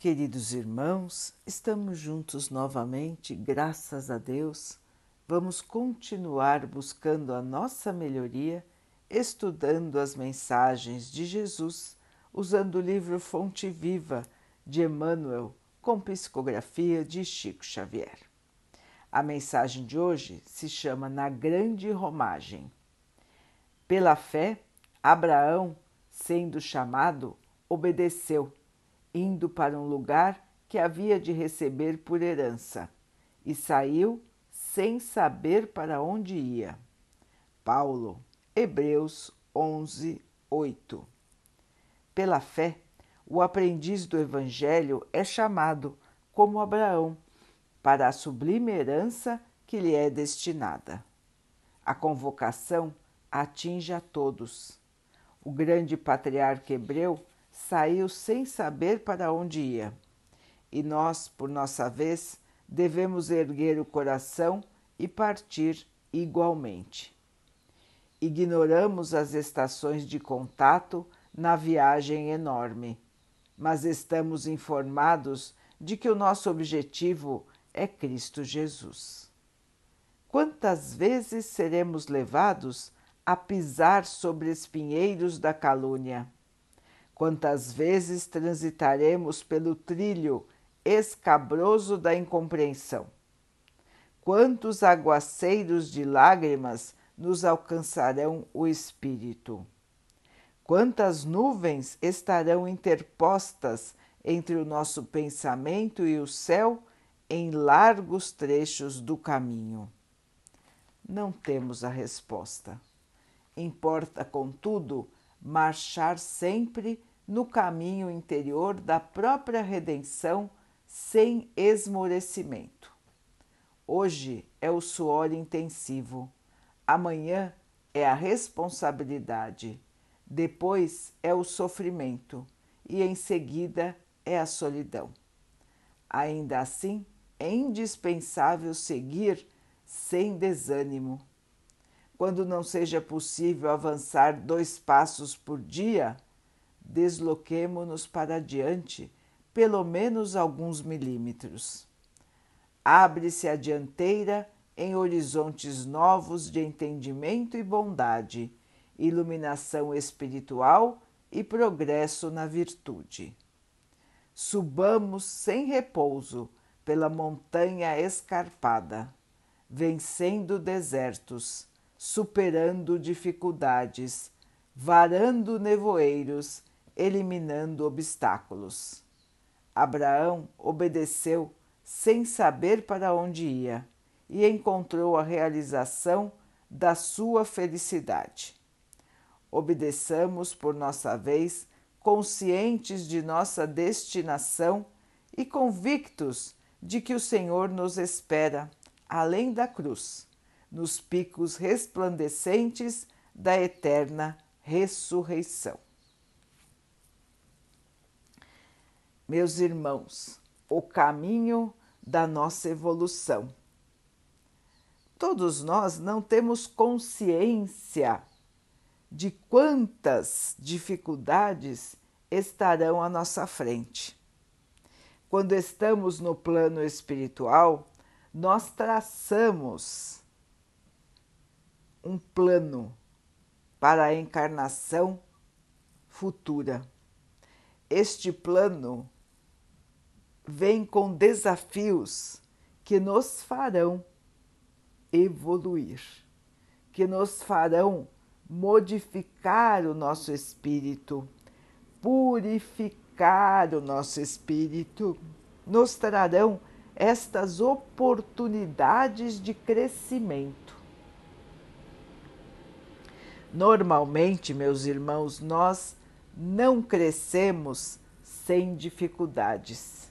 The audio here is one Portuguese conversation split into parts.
Queridos irmãos, estamos juntos novamente, graças a Deus. Vamos continuar buscando a nossa melhoria, estudando as mensagens de Jesus, usando o livro Fonte Viva de Emmanuel, com psicografia de Chico Xavier. A mensagem de hoje se chama Na Grande Romagem. Pela fé, Abraão, sendo chamado, obedeceu indo para um lugar que havia de receber por herança, e saiu sem saber para onde ia. Paulo, Hebreus 11, 8. Pela fé, o aprendiz do Evangelho é chamado, como Abraão, para a sublime herança que lhe é destinada. A convocação atinge a todos. O grande patriarca hebreu saiu sem saber para onde ia. E nós, por nossa vez, devemos erguer o coração e partir igualmente. Ignoramos as estações de contato na viagem enorme, mas estamos informados de que o nosso objetivo é Cristo Jesus. Quantas vezes seremos levados a pisar sobre espinheiros da calúnia? Quantas vezes transitaremos pelo trilho escabroso da incompreensão? Quantos aguaceiros de lágrimas nos alcançarão o espírito? Quantas nuvens estarão interpostas entre o nosso pensamento e o céu em largos trechos do caminho? Não temos a resposta. Importa, contudo, marchar sempre no caminho interior da própria redenção sem esmorecimento. Hoje é o suor intensivo, amanhã é a responsabilidade, depois é o sofrimento e em seguida é a solidão. Ainda assim, é indispensável seguir sem desânimo. Quando não seja possível avançar dois passos por dia, desloquemo-nos para diante pelo menos alguns milímetros. Abre-se a dianteira em horizontes novos de entendimento e bondade, iluminação espiritual e progresso na virtude. Subamos sem repouso pela montanha escarpada, vencendo desertos, superando dificuldades, varando nevoeiros eliminando obstáculos. Abraão obedeceu sem saber para onde ia e encontrou a realização da sua felicidade. Obedeçamos por nossa vez, conscientes de nossa destinação e convictos de que o Senhor nos espera além da cruz, nos picos resplandecentes da eterna ressurreição. Meus irmãos, o caminho da nossa evolução. Todos nós não temos consciência de quantas dificuldades estarão à nossa frente. Quando estamos no plano espiritual, nós traçamos um plano para a encarnação futura. Este plano vem com desafios que nos farão evoluir, que nos farão modificar o nosso espírito, purificar o nosso espírito, nos trarão estas oportunidades de crescimento. Normalmente, meus irmãos, nós não crescemos sem dificuldades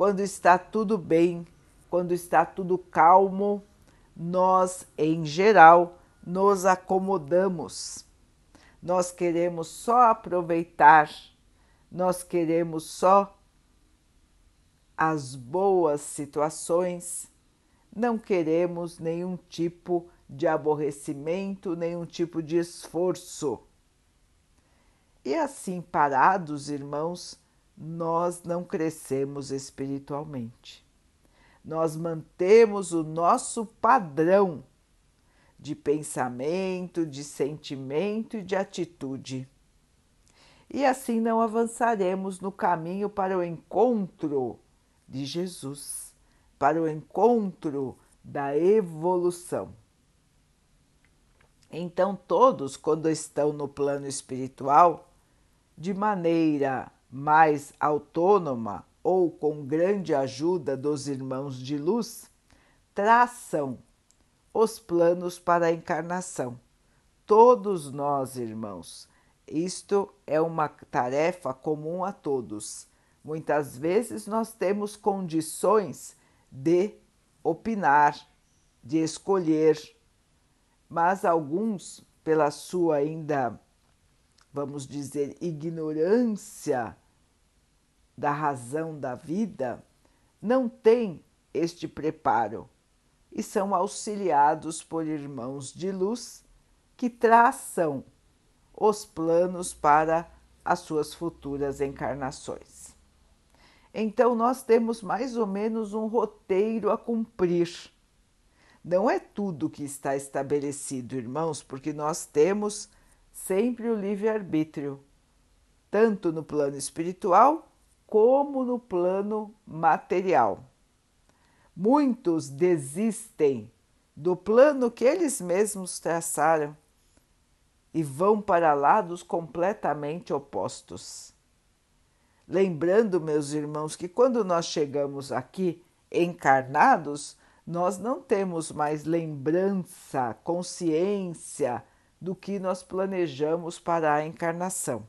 quando está tudo bem, quando está tudo calmo, nós, em geral, nos acomodamos. Nós queremos só aproveitar, nós queremos só as boas situações, não queremos nenhum tipo de aborrecimento, nenhum tipo de esforço. E assim parados, irmãos, nós não crescemos espiritualmente. Nós mantemos o nosso padrão de pensamento, de sentimento e de atitude. E assim não avançaremos no caminho para o encontro de Jesus, para o encontro da evolução. Então, todos, quando estão no plano espiritual, de maneira mais autônoma ou com grande ajuda dos irmãos de luz, traçam os planos para a encarnação. Todos nós, irmãos, isto é uma tarefa comum a todos. Muitas vezes nós temos condições de opinar, de escolher, mas alguns, pela sua ainda, vamos dizer, ignorância da razão da vida, não têm este preparo e são auxiliados por irmãos de luz que traçam os planos para as suas futuras encarnações. Então, nós temos mais ou menos um roteiro a cumprir. Não é tudo que está estabelecido, irmãos, porque nós temos sempre o livre-arbítrio, tanto no plano espiritual como no plano material. Muitos desistem do plano que eles mesmos traçaram e vão para lados completamente opostos. Lembrando, meus irmãos, que quando nós chegamos aqui encarnados, nós não temos mais lembrança, consciência do que nós planejamos para a encarnação.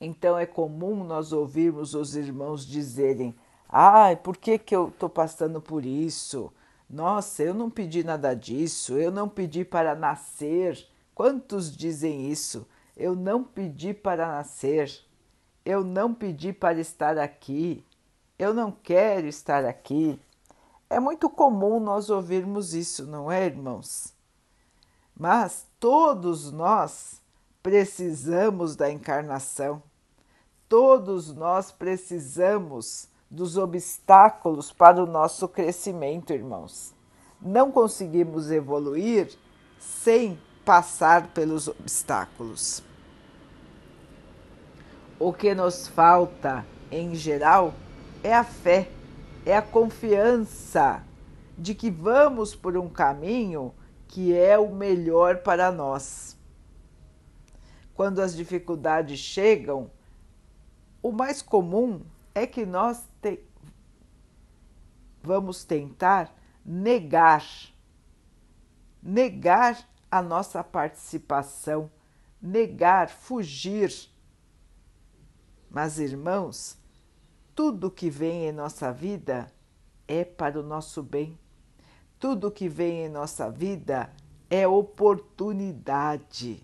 Então é comum nós ouvirmos os irmãos dizerem: Ai, por que, que eu estou passando por isso? Nossa, eu não pedi nada disso, eu não pedi para nascer. Quantos dizem isso? Eu não pedi para nascer, eu não pedi para estar aqui, eu não quero estar aqui. É muito comum nós ouvirmos isso, não é, irmãos? Mas todos nós precisamos da encarnação. Todos nós precisamos dos obstáculos para o nosso crescimento, irmãos. Não conseguimos evoluir sem passar pelos obstáculos. O que nos falta, em geral, é a fé, é a confiança de que vamos por um caminho que é o melhor para nós. Quando as dificuldades chegam, o mais comum é que nós te vamos tentar negar, negar a nossa participação, negar, fugir. Mas, irmãos, tudo que vem em nossa vida é para o nosso bem. Tudo que vem em nossa vida é oportunidade.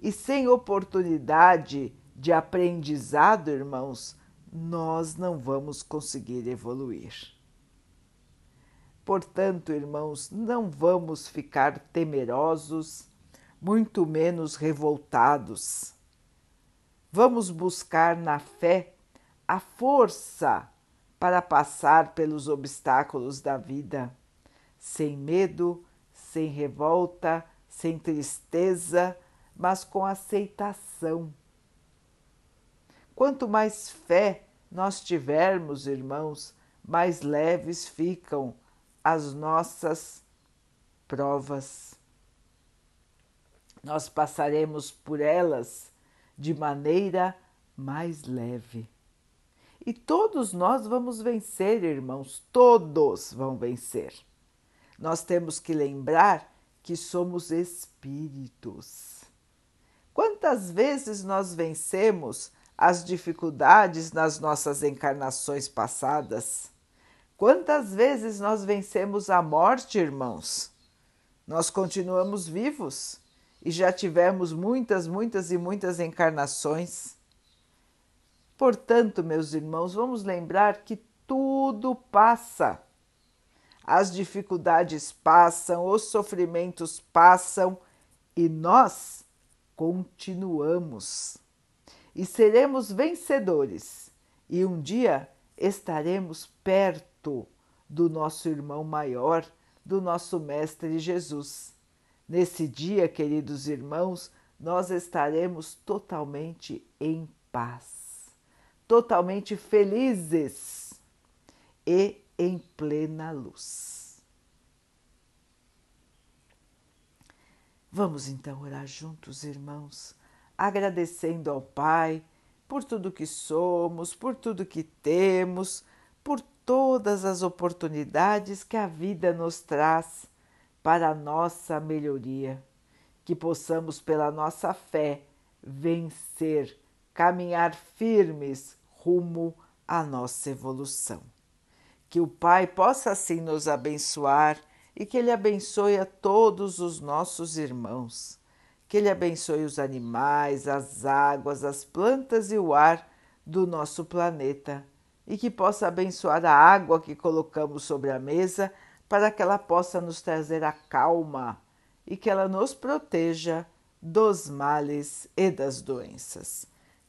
E sem oportunidade, de aprendizado, irmãos, nós não vamos conseguir evoluir. Portanto, irmãos, não vamos ficar temerosos, muito menos revoltados. Vamos buscar na fé a força para passar pelos obstáculos da vida, sem medo, sem revolta, sem tristeza, mas com aceitação Quanto mais fé nós tivermos, irmãos, mais leves ficam as nossas provas. Nós passaremos por elas de maneira mais leve. E todos nós vamos vencer, irmãos, todos vão vencer. Nós temos que lembrar que somos espíritos. Quantas vezes nós vencemos as dificuldades nas nossas encarnações passadas. Quantas vezes nós vencemos a morte, irmãos? Nós continuamos vivos e já tivemos muitas, muitas e muitas encarnações. Portanto, meus irmãos, vamos lembrar que tudo passa. As dificuldades passam, os sofrimentos passam e nós continuamos e seremos vencedores, e um dia estaremos perto do nosso irmão maior, do nosso Mestre Jesus. Nesse dia, queridos irmãos, nós estaremos totalmente em paz, totalmente felizes e em plena luz. Vamos então orar juntos, irmãos, agradecendo ao Pai por tudo que somos, por tudo que temos, por todas as oportunidades que a vida nos traz para a nossa melhoria, que possamos, pela nossa fé, vencer, caminhar firmes rumo à nossa evolução. Que o Pai possa assim nos abençoar e que Ele abençoe a todos os nossos irmãos. Que Ele abençoe os animais, as águas, as plantas e o ar do nosso planeta e que possa abençoar a água que colocamos sobre a mesa para que ela possa nos trazer a calma e que ela nos proteja dos males e das doenças.